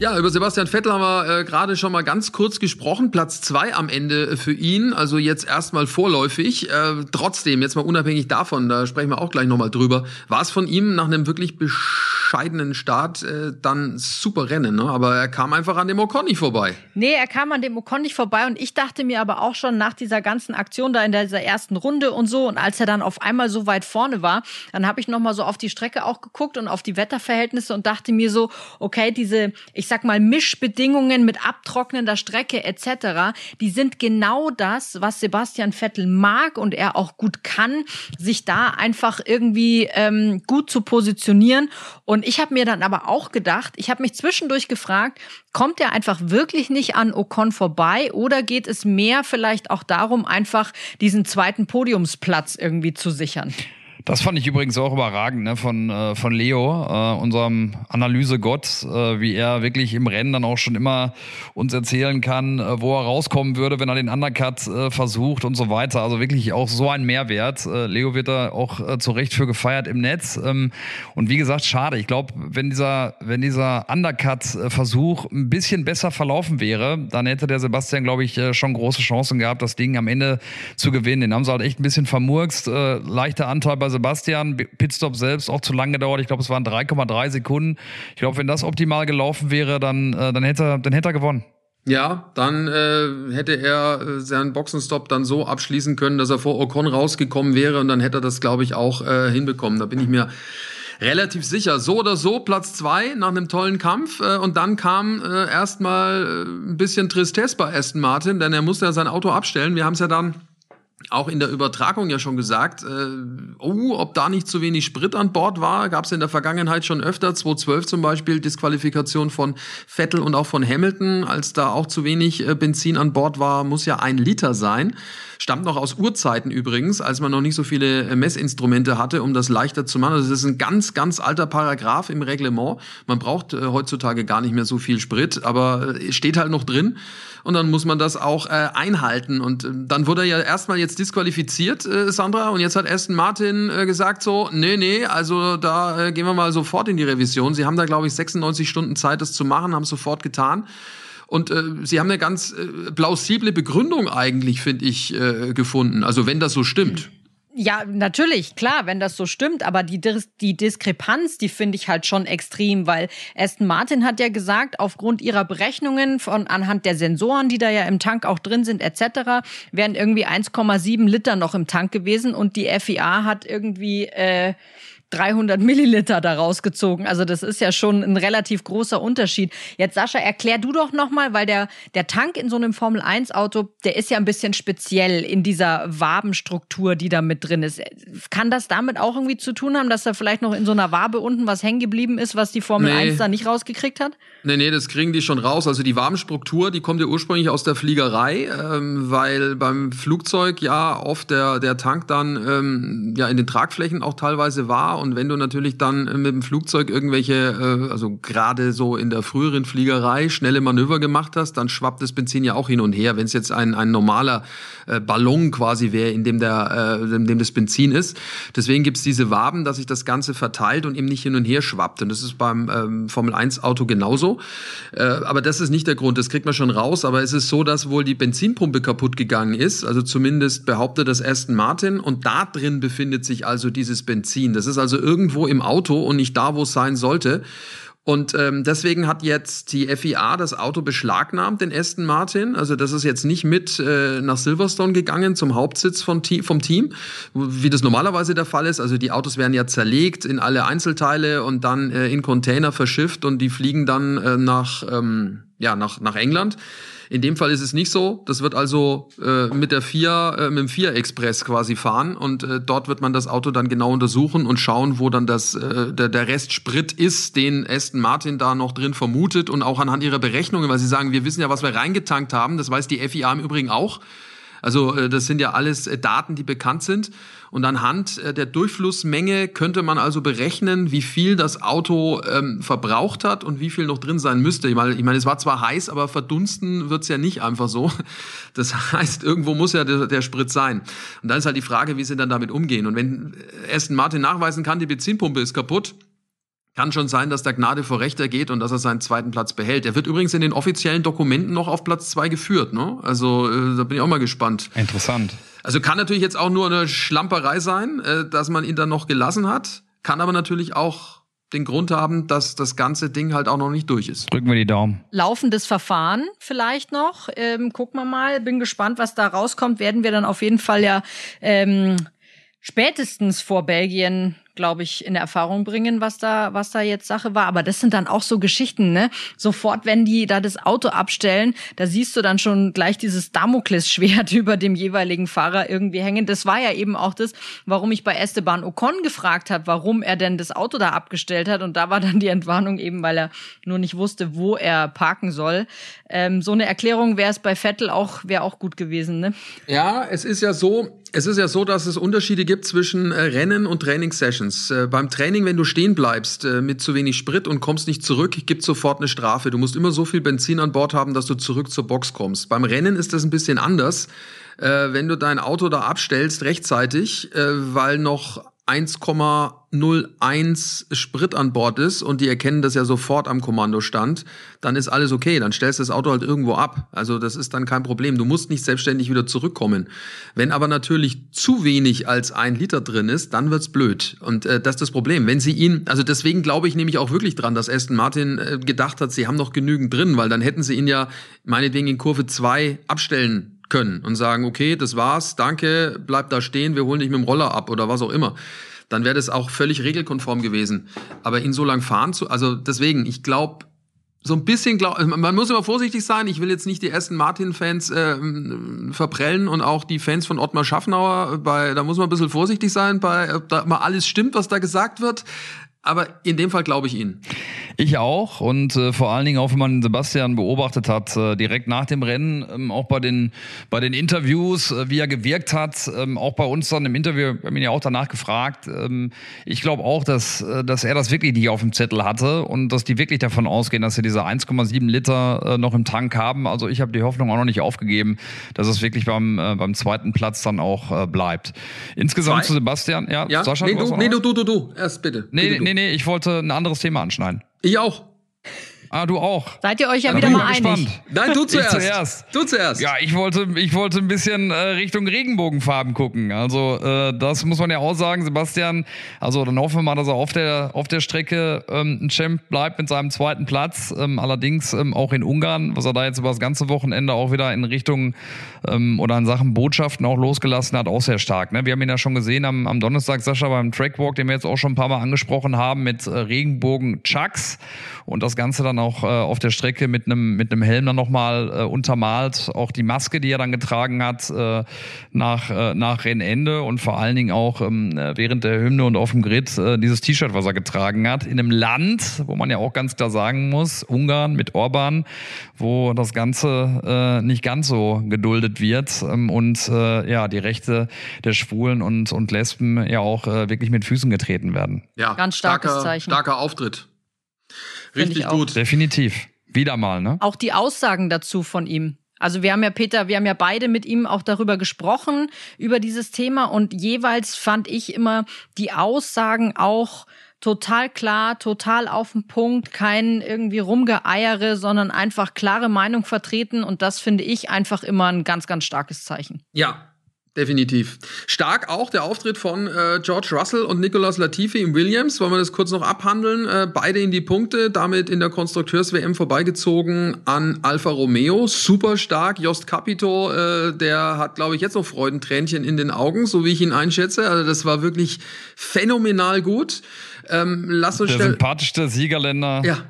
Ja, über Sebastian Vettel haben wir äh, gerade schon mal ganz kurz gesprochen. Platz zwei am Ende für ihn, also jetzt erstmal vorläufig. Äh, trotzdem, jetzt mal unabhängig davon, da sprechen wir auch gleich nochmal drüber, war es von ihm nach einem wirklich bescheidenen Start äh, dann super Rennen, ne? aber er kam einfach an dem Ocon nicht vorbei.
Nee, er kam an dem Ocon nicht vorbei und ich dachte mir aber auch schon nach dieser ganzen Aktion da in dieser ersten Runde und so und als er dann auf einmal so weit vorne war, dann habe ich noch mal so auf die Strecke auch geguckt und auf die Wetterverhältnisse und dachte mir so, okay, diese, ich sag mal Mischbedingungen mit abtrocknender Strecke etc., die sind genau das, was Sebastian Vettel mag und er auch gut kann, sich da einfach irgendwie ähm, gut zu positionieren Und ich habe mir dann aber auch gedacht, ich habe mich zwischendurch gefragt, kommt er einfach wirklich nicht an Ocon vorbei oder geht es mehr vielleicht auch darum, einfach diesen zweiten Podiumsplatz irgendwie zu sichern?
Das fand ich übrigens auch überragend ne, von, äh, von Leo, äh, unserem Analysegott, äh, wie er wirklich im Rennen dann auch schon immer uns erzählen kann, äh, wo er rauskommen würde, wenn er den Undercut äh, versucht und so weiter. Also wirklich auch so ein Mehrwert. Äh, Leo wird da auch äh, zu Recht für gefeiert im Netz. Ähm, und wie gesagt, schade. Ich glaube, wenn dieser, wenn dieser Undercut-Versuch ein bisschen besser verlaufen wäre, dann hätte der Sebastian, glaube ich, äh, schon große Chancen gehabt, das Ding am Ende zu gewinnen. Den haben sie halt echt ein bisschen vermurkst. Äh, leichter Anteil bei Sebastian. Pitstop selbst auch zu lang gedauert. Ich glaube, es waren 3,3 Sekunden. Ich glaube, wenn das optimal gelaufen wäre, dann, äh, dann, hätte, dann hätte er gewonnen.
Ja, dann äh, hätte er äh, seinen Boxenstopp dann so abschließen können, dass er vor Ocon rausgekommen wäre und dann hätte er das, glaube ich, auch äh, hinbekommen. Da bin ich mir relativ sicher. So oder so Platz zwei nach einem tollen Kampf äh, und dann kam äh, erstmal äh, ein bisschen Tristesse bei Aston Martin, denn er musste ja sein Auto abstellen. Wir haben es ja dann auch in der Übertragung ja schon gesagt, äh, oh, ob da nicht zu wenig Sprit an Bord war, gab es in der Vergangenheit schon öfter, 2012 zum Beispiel, Disqualifikation von Vettel und auch von Hamilton, als da auch zu wenig äh, Benzin an Bord war, muss ja ein Liter sein. Stammt noch aus Urzeiten übrigens, als man noch nicht so viele äh, Messinstrumente hatte, um das leichter zu machen. Also das ist ein ganz, ganz alter Paragraph im Reglement. Man braucht äh, heutzutage gar nicht mehr so viel Sprit, aber äh, steht halt noch drin und dann muss man das auch äh, einhalten. Und äh, dann wurde er ja erstmal jetzt disqualifiziert, äh, Sandra, und jetzt hat Aston Martin äh, gesagt so, nee, nee, also da äh, gehen wir mal sofort in die Revision. Sie haben da, glaube ich, 96 Stunden Zeit, das zu machen, haben sofort getan. Und äh, sie haben eine ganz äh, plausible Begründung eigentlich, finde ich, äh, gefunden. Also wenn das so stimmt.
Ja, natürlich, klar, wenn das so stimmt, aber die, die Diskrepanz, die finde ich halt schon extrem, weil Aston Martin hat ja gesagt, aufgrund ihrer Berechnungen von anhand der Sensoren, die da ja im Tank auch drin sind, etc., wären irgendwie 1,7 Liter noch im Tank gewesen und die FIA hat irgendwie äh, 300 Milliliter da rausgezogen. Also das ist ja schon ein relativ großer Unterschied. Jetzt Sascha, erklär du doch nochmal, weil der, der Tank in so einem Formel 1 Auto, der ist ja ein bisschen speziell in dieser Wabenstruktur, die da mit drin ist. Kann das damit auch irgendwie zu tun haben, dass da vielleicht noch in so einer Wabe unten was hängen geblieben ist, was die Formel nee. 1 da nicht rausgekriegt hat?
Nee, nee, das kriegen die schon raus. Also die Wabenstruktur, die kommt ja ursprünglich aus der Fliegerei, ähm, weil beim Flugzeug ja oft der, der Tank dann ähm, ja in den Tragflächen auch teilweise war und wenn du natürlich dann mit dem Flugzeug irgendwelche, äh, also gerade so in der früheren Fliegerei, schnelle Manöver gemacht hast, dann schwappt das Benzin ja auch hin und her. Wenn es jetzt ein, ein normaler äh, Ballon quasi wäre, in dem, äh, in dem das Benzin ist. Deswegen gibt's diese Waben, dass sich das Ganze verteilt und eben nicht hin und her schwappt. Und das ist beim ähm, Formel-1-Auto genauso. Äh, aber das ist nicht der Grund, das kriegt man schon raus. Aber es ist so, dass wohl die Benzinpumpe kaputt gegangen ist. Also zumindest behauptet das Aston Martin. Und da drin befindet sich also dieses Benzin. Das ist also irgendwo im Auto und nicht da, wo es sein sollte. Und ähm, deswegen hat jetzt die FIA das Auto beschlagnahmt, den Aston Martin. Also das ist jetzt nicht mit äh, nach Silverstone gegangen zum Hauptsitz von, vom Team, wie das normalerweise der Fall ist. Also die Autos werden ja zerlegt in alle Einzelteile und dann äh, in Container verschifft und die fliegen dann äh, nach, ähm, ja, nach, nach England. In dem Fall ist es nicht so. Das wird also äh, mit der Vier, äh, mit dem Vier Express quasi fahren und äh, dort wird man das Auto dann genau untersuchen und schauen, wo dann das äh, der, der Rest Sprit ist, den Aston Martin da noch drin vermutet und auch anhand ihrer Berechnungen, weil sie sagen, wir wissen ja, was wir reingetankt haben. Das weiß die FIA im Übrigen auch. Also äh, das sind ja alles äh, Daten, die bekannt sind. Und anhand äh, der Durchflussmenge könnte man also berechnen, wie viel das Auto ähm, verbraucht hat und wie viel noch drin sein müsste. Ich meine, ich meine es war zwar heiß, aber verdunsten wird's ja nicht einfach so. Das heißt, irgendwo muss ja der, der Sprit sein. Und dann ist halt die Frage, wie sie dann damit umgehen. Und wenn Aston Martin nachweisen kann, die Benzinpumpe ist kaputt, kann schon sein, dass der Gnade vor Rechter geht und dass er seinen zweiten Platz behält. Er wird übrigens in den offiziellen Dokumenten noch auf Platz zwei geführt. Ne? Also äh, da bin ich auch mal gespannt.
Interessant.
Also kann natürlich jetzt auch nur eine Schlamperei sein, äh, dass man ihn dann noch gelassen hat. Kann aber natürlich auch den Grund haben, dass das ganze Ding halt auch noch nicht durch ist.
Drücken wir die Daumen.
Laufendes Verfahren vielleicht noch. Ähm, gucken wir mal. Bin gespannt, was da rauskommt. Werden wir dann auf jeden Fall ja ähm, spätestens vor Belgien glaube ich, in Erfahrung bringen, was da, was da jetzt Sache war. Aber das sind dann auch so Geschichten, ne? Sofort, wenn die da das Auto abstellen, da siehst du dann schon gleich dieses Damoklesschwert über dem jeweiligen Fahrer irgendwie hängen. Das war ja eben auch das, warum ich bei Esteban Ocon gefragt habe, warum er denn das Auto da abgestellt hat. Und da war dann die Entwarnung eben, weil er nur nicht wusste, wo er parken soll. Ähm, so eine Erklärung wäre es bei Vettel auch, wäre auch gut gewesen, ne?
Ja, es ist ja so, es ist ja so, dass es Unterschiede gibt zwischen äh, Rennen und Trainingssessions. Äh, beim Training, wenn du stehen bleibst äh, mit zu wenig Sprit und kommst nicht zurück, gibt sofort eine Strafe. Du musst immer so viel Benzin an Bord haben, dass du zurück zur Box kommst. Beim Rennen ist das ein bisschen anders. Äh, wenn du dein Auto da abstellst rechtzeitig, äh, weil noch 1,01 Sprit an Bord ist und die erkennen das ja sofort am Kommandostand, dann ist alles okay. Dann stellst du das Auto halt irgendwo ab. Also das ist dann kein Problem. Du musst nicht selbstständig wieder zurückkommen. Wenn aber natürlich zu wenig als ein Liter drin ist, dann wird's blöd. Und äh, das ist das Problem. Wenn sie ihn, also deswegen glaube ich nämlich auch wirklich dran, dass Aston Martin äh, gedacht hat, sie haben noch genügend drin, weil dann hätten sie ihn ja meinetwegen in Kurve 2 abstellen können und sagen, okay, das war's, danke, bleib da stehen, wir holen dich mit dem Roller ab oder was auch immer. Dann wäre das auch völlig regelkonform gewesen. Aber ihn so lang fahren zu, also deswegen, ich glaube, so ein bisschen, glaub, man muss immer vorsichtig sein. Ich will jetzt nicht die Aston Martin-Fans äh, verprellen und auch die Fans von Ottmar Schaffnauer. Bei, da muss man ein bisschen vorsichtig sein, bei, ob da mal alles stimmt, was da gesagt wird. Aber in dem Fall glaube ich Ihnen.
Ich auch und äh, vor allen Dingen auch, wenn man Sebastian beobachtet hat, äh, direkt nach dem Rennen, ähm, auch bei den, bei den Interviews, äh, wie er gewirkt hat, ähm, auch bei uns dann im Interview, wir haben ihn ja auch danach gefragt. Ähm, ich glaube auch, dass, äh, dass er das wirklich nicht auf dem Zettel hatte und dass die wirklich davon ausgehen, dass sie diese 1,7 Liter äh, noch im Tank haben. Also ich habe die Hoffnung auch noch nicht aufgegeben, dass es wirklich beim, äh, beim zweiten Platz dann auch bleibt. Insgesamt Zwei? zu Sebastian, ja,
ja? Sascha, nee, du, nee, du, du, du, du, erst bitte.
Nee,
bitte
nee, nee, ich wollte ein anderes Thema anschneiden.
Ich auch.
Ah, du auch.
Seid ihr euch ja, ja wieder mal einig? Gespannt.
Nein, du zuerst. zuerst.
Du zuerst. Ja, ich wollte, ich wollte ein bisschen äh, Richtung Regenbogenfarben gucken. Also äh, das muss man ja auch sagen, Sebastian. Also dann hoffen wir mal, dass er auf der auf der Strecke ähm, ein Champ bleibt mit seinem zweiten Platz. Ähm, allerdings ähm, auch in Ungarn, was er da jetzt über das ganze Wochenende auch wieder in Richtung ähm, oder in Sachen Botschaften auch losgelassen hat, auch sehr stark. Ne? Wir haben ihn ja schon gesehen am, am Donnerstag, Sascha, beim Trackwalk, den wir jetzt auch schon ein paar Mal angesprochen haben, mit äh, Regenbogen-Chucks und das Ganze dann auch äh, auf der Strecke mit einem mit einem Helm dann nochmal äh, untermalt. Auch die Maske, die er dann getragen hat äh, nach, äh, nach Rennende und vor allen Dingen auch ähm, während der Hymne und auf dem Grid äh, dieses T-Shirt, was er getragen hat. In einem Land, wo man ja auch ganz klar sagen muss, Ungarn mit Orban, wo das Ganze äh, nicht ganz so geduldet wird ähm, und äh, ja, die Rechte der Schwulen und, und Lesben ja auch äh, wirklich mit Füßen getreten werden.
Ja, ganz starkes starker, Zeichen. Starker Auftritt. Richtig gut.
Definitiv. Wieder mal, ne?
Auch die Aussagen dazu von ihm. Also wir haben ja Peter, wir haben ja beide mit ihm auch darüber gesprochen, über dieses Thema und jeweils fand ich immer die Aussagen auch total klar, total auf den Punkt, kein irgendwie rumgeeiere, sondern einfach klare Meinung vertreten und das finde ich einfach immer ein ganz, ganz starkes Zeichen.
Ja, Definitiv. Stark auch der Auftritt von äh, George Russell und Nicolas Latifi im Williams. Wollen wir das kurz noch abhandeln? Äh, beide in die Punkte, damit in der Konstrukteurs-WM vorbeigezogen an Alfa Romeo. Super stark. Jost Capito, äh, der hat, glaube ich, jetzt noch Freudentränchen in den Augen, so wie ich ihn einschätze. Also das war wirklich phänomenal gut.
Ähm, lass uns der sympathischste Siegerländer.
Ja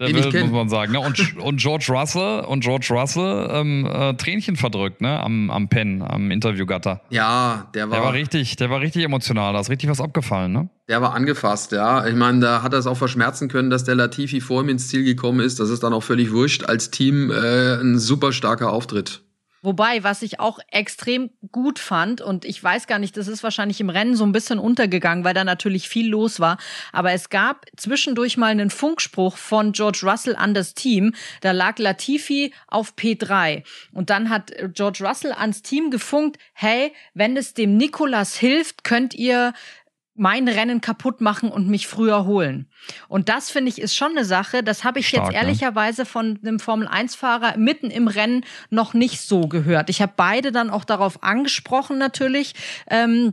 der Welt, muss man sagen. Ne? Und, und George Russell und George Russell ähm, äh, Tränchen verdrückt, ne? Am, am Pen, am Interviewgatter.
Ja, der war.
Der war richtig, der war richtig emotional, da ist richtig was abgefallen, ne?
Der war angefasst, ja. Ich meine, da hat er es auch verschmerzen können, dass der Latifi vor ihm ins Ziel gekommen ist. Das ist dann auch völlig wurscht. Als Team äh, ein super starker Auftritt.
Wobei, was ich auch extrem gut fand, und ich weiß gar nicht, das ist wahrscheinlich im Rennen so ein bisschen untergegangen, weil da natürlich viel los war, aber es gab zwischendurch mal einen Funkspruch von George Russell an das Team. Da lag Latifi auf P3. Und dann hat George Russell ans Team gefunkt, hey, wenn es dem Nikolas hilft, könnt ihr mein Rennen kaputt machen und mich früher holen. Und das finde ich ist schon eine Sache, das habe ich Stark, jetzt ne? ehrlicherweise von einem Formel 1 Fahrer mitten im Rennen noch nicht so gehört. Ich habe beide dann auch darauf angesprochen natürlich. Ähm,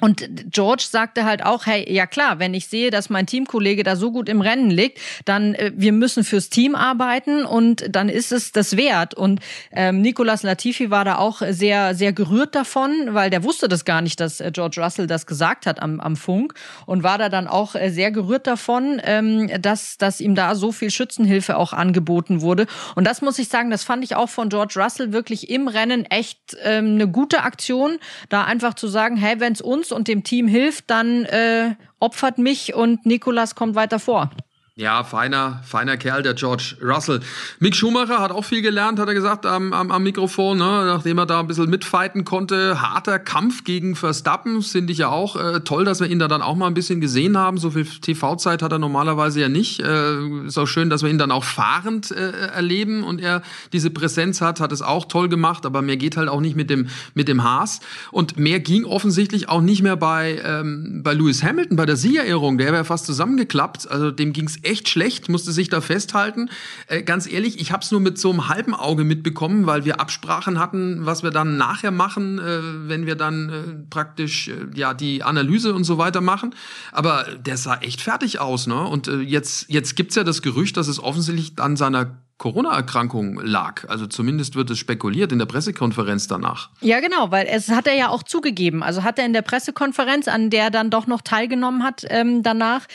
Und George sagte halt auch, hey, ja klar, wenn ich sehe, dass mein Teamkollege da so gut im Rennen liegt, dann äh, wir müssen fürs Team arbeiten und dann ist es das wert. Und ähm, Nicolas Latifi war da auch sehr, sehr gerührt davon, weil der wusste das gar nicht, dass äh, George Russell das gesagt hat am, am Funk und war da dann auch äh, sehr gerührt davon, ähm, dass, dass ihm da so viel Schützenhilfe auch angeboten wurde. Und das muss ich sagen, das fand ich auch von George Russell wirklich im Rennen echt ähm, eine gute Aktion, da einfach zu sagen, hey, wenn es uns uns und dem Team hilft, dann äh, opfert mich und Nikolas kommt weiter vor.
Ja, feiner, feiner Kerl, der George Russell. Mick Schumacher hat auch viel gelernt, hat er gesagt am, am, am Mikrofon, ne? nachdem er da ein bisschen mitfighten konnte. Harter Kampf gegen Verstappen, finde ich ja auch äh, toll, dass wir ihn da dann auch mal ein bisschen gesehen haben. So viel TV-Zeit hat er normalerweise ja nicht. Äh, ist auch schön, dass wir ihn dann auch fahrend äh, erleben und er diese Präsenz hat, hat es auch toll gemacht, aber mehr geht halt auch nicht mit dem, mit dem Haas. Und mehr ging offensichtlich auch nicht mehr bei, ähm, bei Lewis Hamilton, bei der Siegerehrung. Der wäre fast zusammengeklappt. Also dem ging's echt schlecht, musste sich da festhalten. Äh, ganz ehrlich, ich habe es nur mit so einem halben Auge mitbekommen, weil wir Absprachen hatten, was wir dann nachher machen, äh, wenn wir dann äh, praktisch äh, ja die Analyse und so weiter machen. Aber der sah echt fertig aus, ne? Und äh, jetzt jetzt gibt's ja das Gerücht, dass es offensichtlich an seiner Corona-Erkrankung lag. Also zumindest wird es spekuliert in der Pressekonferenz danach.
Ja, genau, weil es hat er ja auch zugegeben. Also hat er in der Pressekonferenz, an der er dann doch noch teilgenommen hat ähm, danach,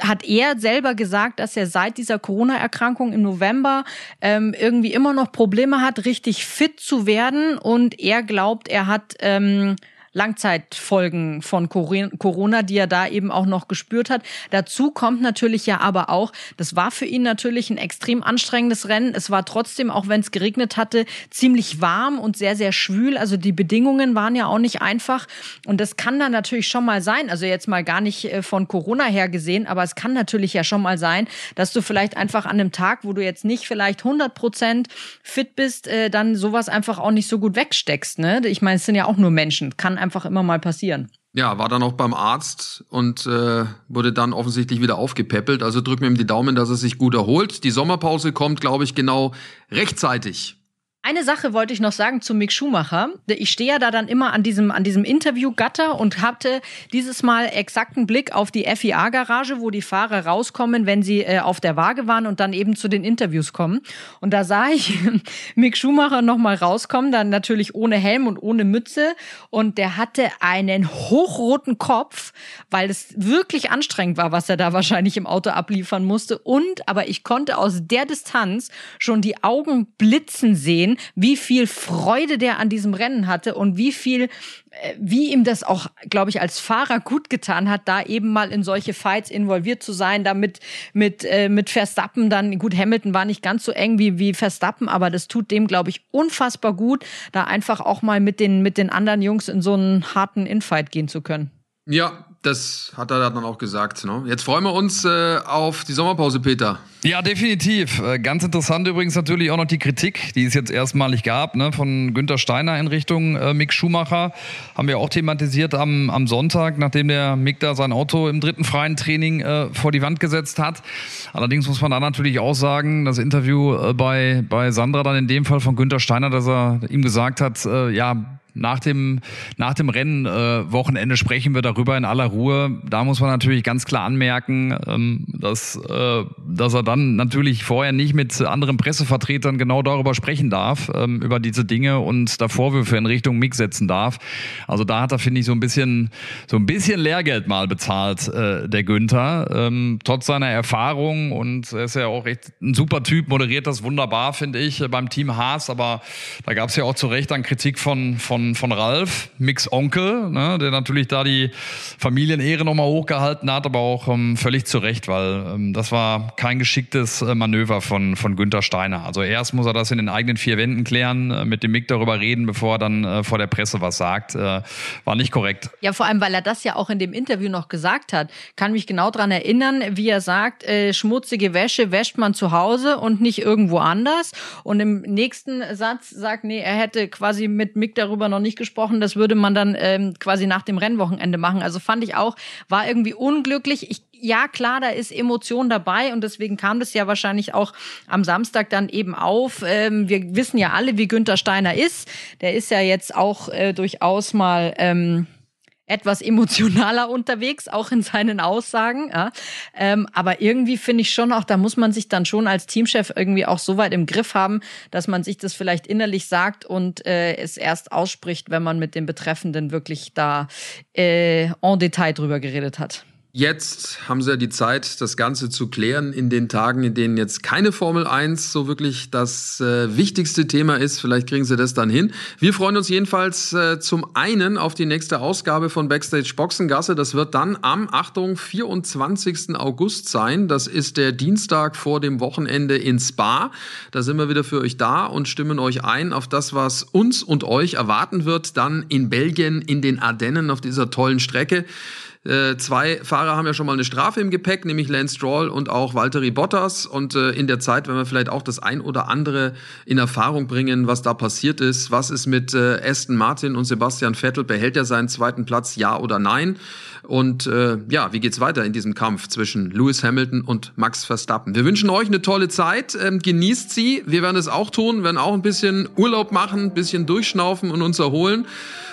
hat er selber gesagt, dass er seit dieser Corona-Erkrankung im November ähm, irgendwie immer noch Probleme hat, richtig fit zu werden. Und er glaubt, er hat ähm, Langzeitfolgen von Corona, die er da eben auch noch gespürt hat. Dazu kommt natürlich ja aber auch, das war für ihn natürlich ein extrem anstrengendes Rennen. Es war trotzdem, auch wenn es geregnet hatte, ziemlich warm und sehr, sehr schwül. Also die Bedingungen waren ja auch nicht einfach. Und das kann dann natürlich schon mal sein, also jetzt mal gar nicht äh, von Corona her gesehen, aber es kann natürlich ja schon mal sein, dass du vielleicht einfach an einem Tag, wo du jetzt nicht vielleicht 100 Prozent fit bist, äh, dann sowas einfach auch nicht so gut wegsteckst. Ne? Ich meine, es sind ja auch nur Menschen. Kann einfach immer mal passieren.
Ja, war dann auch beim Arzt und äh, wurde dann offensichtlich wieder aufgepäppelt. Also drücken wir ihm die Daumen, dass er sich gut erholt. Die Sommerpause kommt, glaube ich, genau rechtzeitig.
Eine Sache wollte ich noch sagen zu Mick Schumacher. Ich stehe ja da dann immer an diesem, an diesem Interviewgatter und hatte dieses Mal exakten Blick auf die FIA-Garage, wo die Fahrer rauskommen, wenn sie äh, auf der Waage waren und dann eben zu den Interviews kommen. Und da sah ich Mick Schumacher nochmal rauskommen, dann natürlich ohne Helm und ohne Mütze. Und der hatte einen hochroten Kopf, weil es wirklich anstrengend war, was er da wahrscheinlich im Auto abliefern musste. Und, aber ich konnte aus der Distanz schon die Augen blitzen sehen sehen, wie viel Freude der an diesem Rennen hatte und wie viel, äh, wie ihm das auch, glaube ich, als Fahrer gut getan hat, da eben mal in solche Fights involviert zu sein, damit mit, äh, mit Verstappen dann, gut, Hamilton war nicht ganz so eng wie, wie Verstappen, aber das tut dem, glaube ich, unfassbar gut, da einfach auch mal mit den, mit den anderen Jungs in so einen harten Infight gehen zu können.
Ja, das hat er dann auch gesagt. Ne? Jetzt freuen wir uns äh, auf die Sommerpause, Peter.
Ja, definitiv. Äh, ganz interessant übrigens natürlich auch noch die Kritik, die es jetzt erstmalig gab, ne, von Günter Steiner in Richtung äh, Mick Schumacher. Haben wir auch thematisiert am, am Sonntag, nachdem der Mick da sein Auto im dritten freien Training äh, vor die Wand gesetzt hat. Allerdings muss man da natürlich auch sagen, das Interview äh, bei, bei Sandra dann in dem Fall von Günter Steiner, dass er ihm gesagt hat, äh, ja, nach dem, nach dem Rennen äh, sprechen wir darüber in aller Ruhe. Da muss man natürlich ganz klar anmerken, ähm, dass, äh, dass er dann natürlich vorher nicht mit anderen Pressevertretern genau darüber sprechen darf, ähm, über diese Dinge und da Vorwürfe in Richtung Mick setzen darf. Also da hat er, finde ich, so ein bisschen, so ein bisschen Lehrgeld mal bezahlt, äh, der Günther. Ähm, trotz seiner Erfahrung und er ist ja auch echt ein super Typ, moderiert das wunderbar, finde ich, beim Team Haas. Aber da gab es ja auch zu Recht dann Kritik von, von von, Ralf, Mix Onkel, ne, der natürlich da die Familienehre nochmal hochgehalten hat, aber auch ähm, völlig zu Recht, weil ähm, das war kein geschicktes äh, Manöver von, von Günther Steiner. Also erst muss er das in den eigenen vier Wänden klären, äh, mit dem Mick darüber reden, bevor er dann äh, vor der Presse was sagt. Äh, war nicht korrekt.
Ja, vor allem, weil er das ja auch in dem Interview noch gesagt hat. Kann mich genau daran erinnern, wie er sagt, äh, schmutzige Wäsche wäscht man zu Hause und nicht irgendwo anders. Und im nächsten Satz sagt, nee, er hätte quasi mit Mick darüber noch nicht gesprochen. Das würde man dann ähm, quasi nach dem Rennwochenende machen. Also fand ich auch, war irgendwie unglücklich. Ich, ja, klar, da ist Emotion dabei und deswegen kam das ja wahrscheinlich auch am Samstag dann eben auf. Ähm, wir wissen ja alle, wie Günther Steiner ist. Der ist ja jetzt auch äh, durchaus mal. Ähm, etwas emotionaler unterwegs, auch in seinen Aussagen. Ja. Ähm, aber irgendwie finde ich schon auch, da muss man sich dann schon als Teamchef irgendwie auch so weit im Griff haben, dass man sich das vielleicht innerlich sagt und äh, es erst ausspricht, wenn man mit dem Betreffenden wirklich da äh, en Detail drüber geredet hat.
Jetzt haben sie ja die Zeit, das Ganze zu klären in den Tagen, in denen jetzt keine Formel 1 so wirklich das äh, wichtigste Thema ist. Vielleicht kriegen sie das dann hin. Wir freuen uns jedenfalls äh, zum einen auf die nächste Ausgabe von Backstage Boxengasse. Das wird dann am, Achtung, 24. August sein. Das ist der Dienstag vor dem Wochenende in Spa. Da sind wir wieder für euch da und stimmen euch ein auf das, was uns und euch erwarten wird, dann in Belgien, in den Ardennen auf dieser tollen Strecke. Äh, zwei Fahrer haben ja schon mal eine Strafe im Gepäck, nämlich Lance Stroll und auch Valtteri Bottas. Und äh, in der Zeit, wenn wir vielleicht auch das ein oder andere in Erfahrung bringen, was da passiert ist, was ist mit äh, Aston Martin und Sebastian Vettel, behält er seinen zweiten Platz, ja oder nein? Und äh, ja, wie geht's weiter in diesem Kampf zwischen Lewis Hamilton und Max Verstappen? Wir wünschen euch eine tolle Zeit, ähm, genießt sie. Wir werden es auch tun, werden auch ein bisschen Urlaub machen, ein bisschen durchschnaufen und uns erholen.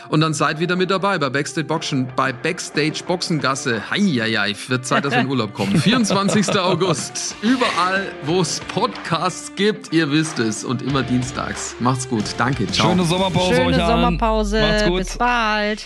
Und dann seid wieder mit dabei bei Backstage Boxen, bei Backstage Boxengasse. Heieiei, wird Zeit, dass wir in Urlaub kommen. 24. August. Überall, wo es Podcasts gibt, ihr wisst es. Und immer dienstags. Macht's gut. Danke.
Ciao. Schöne Sommerpause
Schöne
euch
Sommerpause. Macht's gut. Bis bald.